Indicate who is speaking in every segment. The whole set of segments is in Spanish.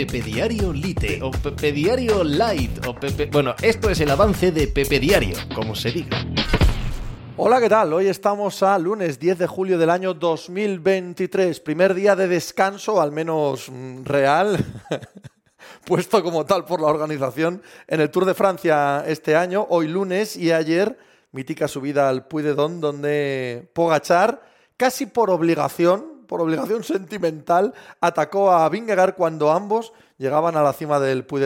Speaker 1: Pepe Diario Lite o Pepe Diario Light o Pepe... Bueno, esto es el avance de Pepe Diario, como se diga.
Speaker 2: Hola, ¿qué tal? Hoy estamos a lunes 10 de julio del año 2023, primer día de descanso, al menos mm, real, puesto como tal por la organización en el Tour de Francia este año, hoy lunes y ayer, mítica subida al Puy de Don, donde Pogachar, casi por obligación, por obligación sentimental, atacó a Vingegaard cuando ambos llegaban a la cima del Puy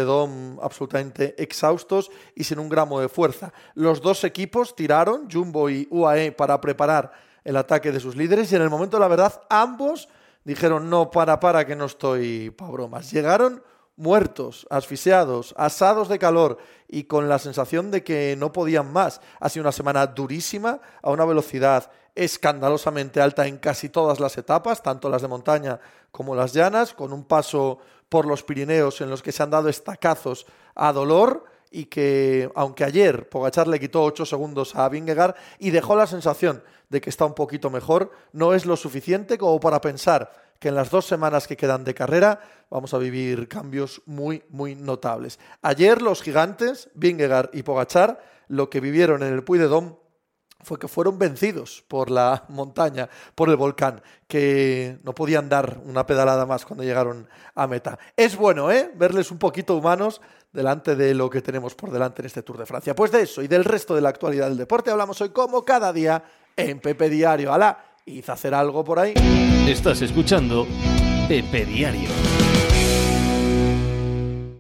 Speaker 2: absolutamente exhaustos y sin un gramo de fuerza. Los dos equipos tiraron, Jumbo y UAE, para preparar el ataque de sus líderes y en el momento de la verdad ambos dijeron no, para, para, que no estoy para bromas. Llegaron muertos, asfixiados, asados de calor y con la sensación de que no podían más. Ha sido una semana durísima, a una velocidad escandalosamente alta en casi todas las etapas, tanto las de montaña como las llanas, con un paso por los Pirineos en los que se han dado estacazos a dolor y que, aunque ayer Pogachar le quitó 8 segundos a Vingegaard y dejó la sensación de que está un poquito mejor, no es lo suficiente como para pensar que en las dos semanas que quedan de carrera vamos a vivir cambios muy, muy notables. Ayer los gigantes, Vingegaard y Pogachar, lo que vivieron en el Puy de Dom fue que fueron vencidos por la montaña, por el volcán, que no podían dar una pedalada más cuando llegaron a meta. Es bueno, ¿eh? Verles un poquito humanos delante de lo que tenemos por delante en este Tour de Francia. Pues de eso y del resto de la actualidad del deporte hablamos hoy como cada día en Pepe Diario. ¡Hala! Hice hacer algo por ahí.
Speaker 1: Estás escuchando Pepe Diario.